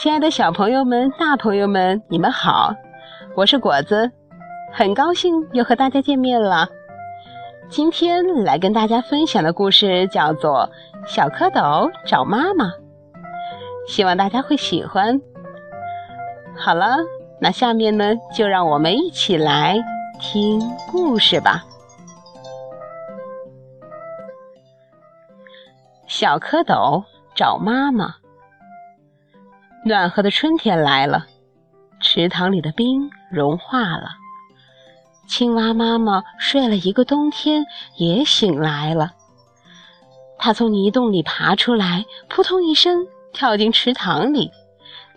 亲爱的小朋友们、大朋友们，你们好，我是果子，很高兴又和大家见面了。今天来跟大家分享的故事叫做《小蝌蚪找妈妈》，希望大家会喜欢。好了，那下面呢，就让我们一起来听故事吧。小蝌蚪找妈妈。暖和的春天来了，池塘里的冰融化了。青蛙妈妈睡了一个冬天，也醒来了。它从泥洞里爬出来，扑通一声跳进池塘里，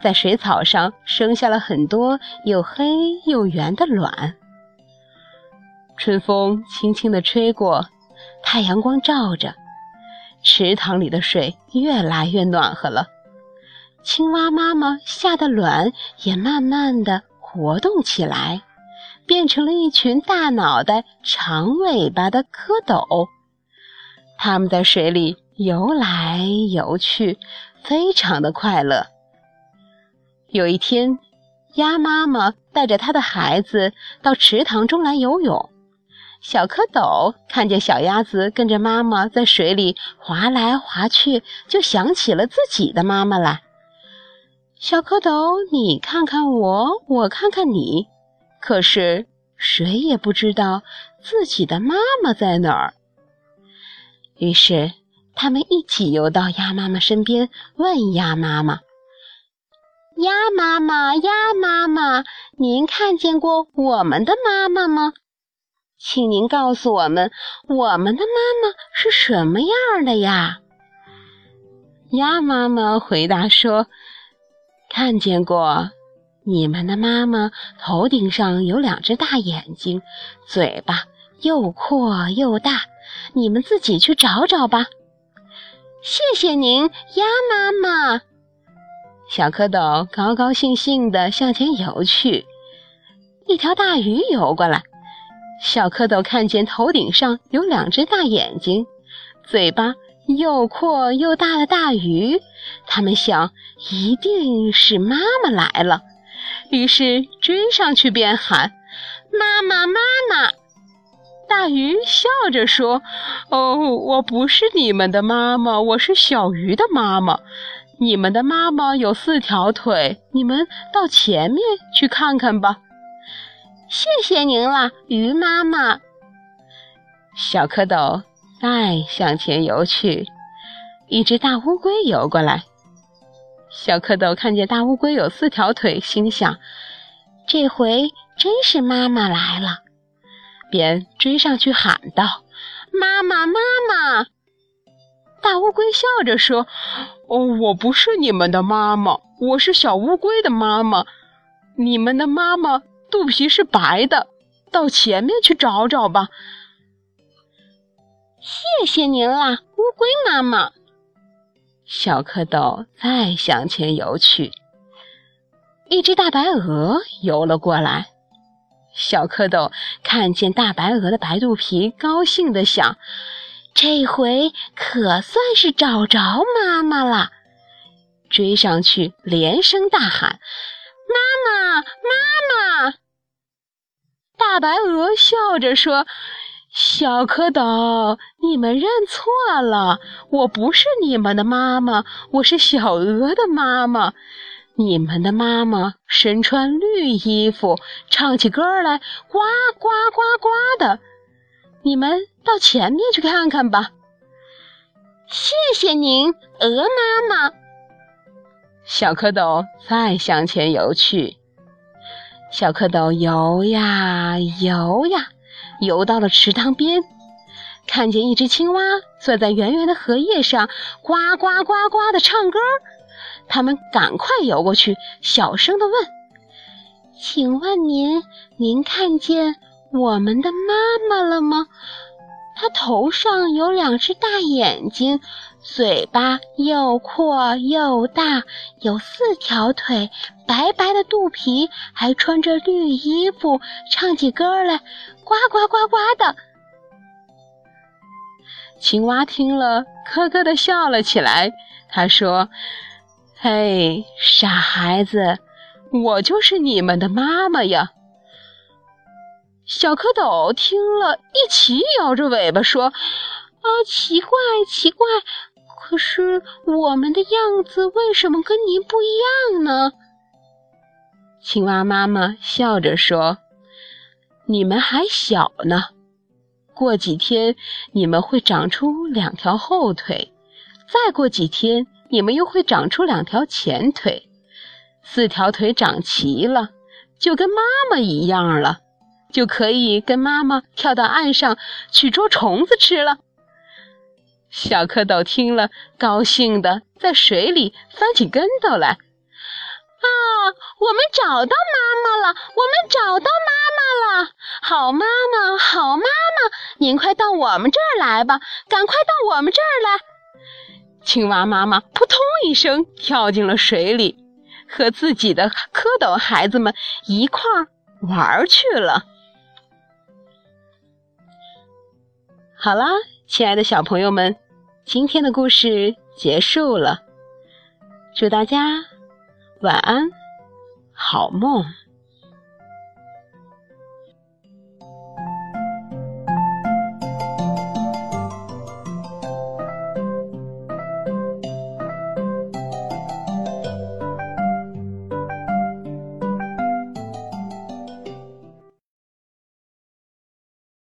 在水草上生下了很多又黑又圆的卵。春风轻轻地吹过，太阳光照着，池塘里的水越来越暖和了。青蛙妈妈下的卵也慢慢的活动起来，变成了一群大脑袋、长尾巴的蝌蚪。它们在水里游来游去，非常的快乐。有一天，鸭妈妈带着它的孩子到池塘中来游泳。小蝌蚪看见小鸭子跟着妈妈在水里划来划去，就想起了自己的妈妈来。小蝌蚪，你看看我，我看看你，可是谁也不知道自己的妈妈在哪儿。于是，他们一起游到鸭妈妈身边，问鸭妈妈：“鸭妈妈，鸭妈妈，您看见过我们的妈妈吗？请您告诉我们，我们的妈妈是什么样的呀？”鸭妈妈回答说。看见过，你们的妈妈头顶上有两只大眼睛，嘴巴又阔又大，你们自己去找找吧。谢谢您，鸭妈妈。小蝌蚪高高兴兴地向前游去。一条大鱼游过来，小蝌蚪看见头顶上有两只大眼睛，嘴巴。又阔又大的大鱼，他们想一定是妈妈来了，于是追上去便喊：“妈妈，妈妈！”大鱼笑着说：“哦，我不是你们的妈妈，我是小鱼的妈妈。你们的妈妈有四条腿，你们到前面去看看吧。”谢谢您了，鱼妈妈。小蝌蚪。再向前游去，一只大乌龟游过来。小蝌蚪看见大乌龟有四条腿，心想：这回真是妈妈来了，便追上去喊道：“妈妈，妈妈！”大乌龟笑着说：“哦，我不是你们的妈妈，我是小乌龟的妈妈。你们的妈妈肚皮是白的，到前面去找找吧。”谢谢您啦，乌龟妈妈。小蝌蚪再向前游去，一只大白鹅游了过来。小蝌蚪看见大白鹅的白肚皮，高兴地想：这回可算是找着妈妈了。追上去，连声大喊：“妈妈，妈妈！”大白鹅笑着说。小蝌蚪，你们认错了，我不是你们的妈妈，我是小鹅的妈妈。你们的妈妈身穿绿衣服，唱起歌来呱呱呱呱的。你们到前面去看看吧。谢谢您，鹅妈妈。小蝌蚪再向前游去，小蝌蚪游呀游呀。游到了池塘边，看见一只青蛙坐在圆圆的荷叶上，呱呱呱呱的唱歌。他们赶快游过去，小声地问：“请问您，您看见我们的妈妈了吗？她头上有两只大眼睛。”嘴巴又阔又大，有四条腿，白白的肚皮，还穿着绿衣服，唱起歌来呱呱呱呱的。青蛙听了，咯咯的笑了起来。他说：“嘿，傻孩子，我就是你们的妈妈呀！小蝌蚪听了一起摇着尾巴说：“啊，奇怪，奇怪！可是我们的样子为什么跟您不一样呢？”青蛙妈妈笑着说：“你们还小呢，过几天你们会长出两条后腿，再过几天。”你们又会长出两条前腿，四条腿长齐了，就跟妈妈一样了，就可以跟妈妈跳到岸上去捉虫子吃了。小蝌蚪听了，高兴的在水里翻起跟头来。啊，我们找到妈妈了！我们找到妈妈了！好妈妈，好妈妈，您快到我们这儿来吧！赶快到我们这儿来！青蛙妈妈扑通一声跳进了水里，和自己的蝌蚪孩子们一块儿玩去了。好啦，亲爱的小朋友们，今天的故事结束了，祝大家晚安，好梦。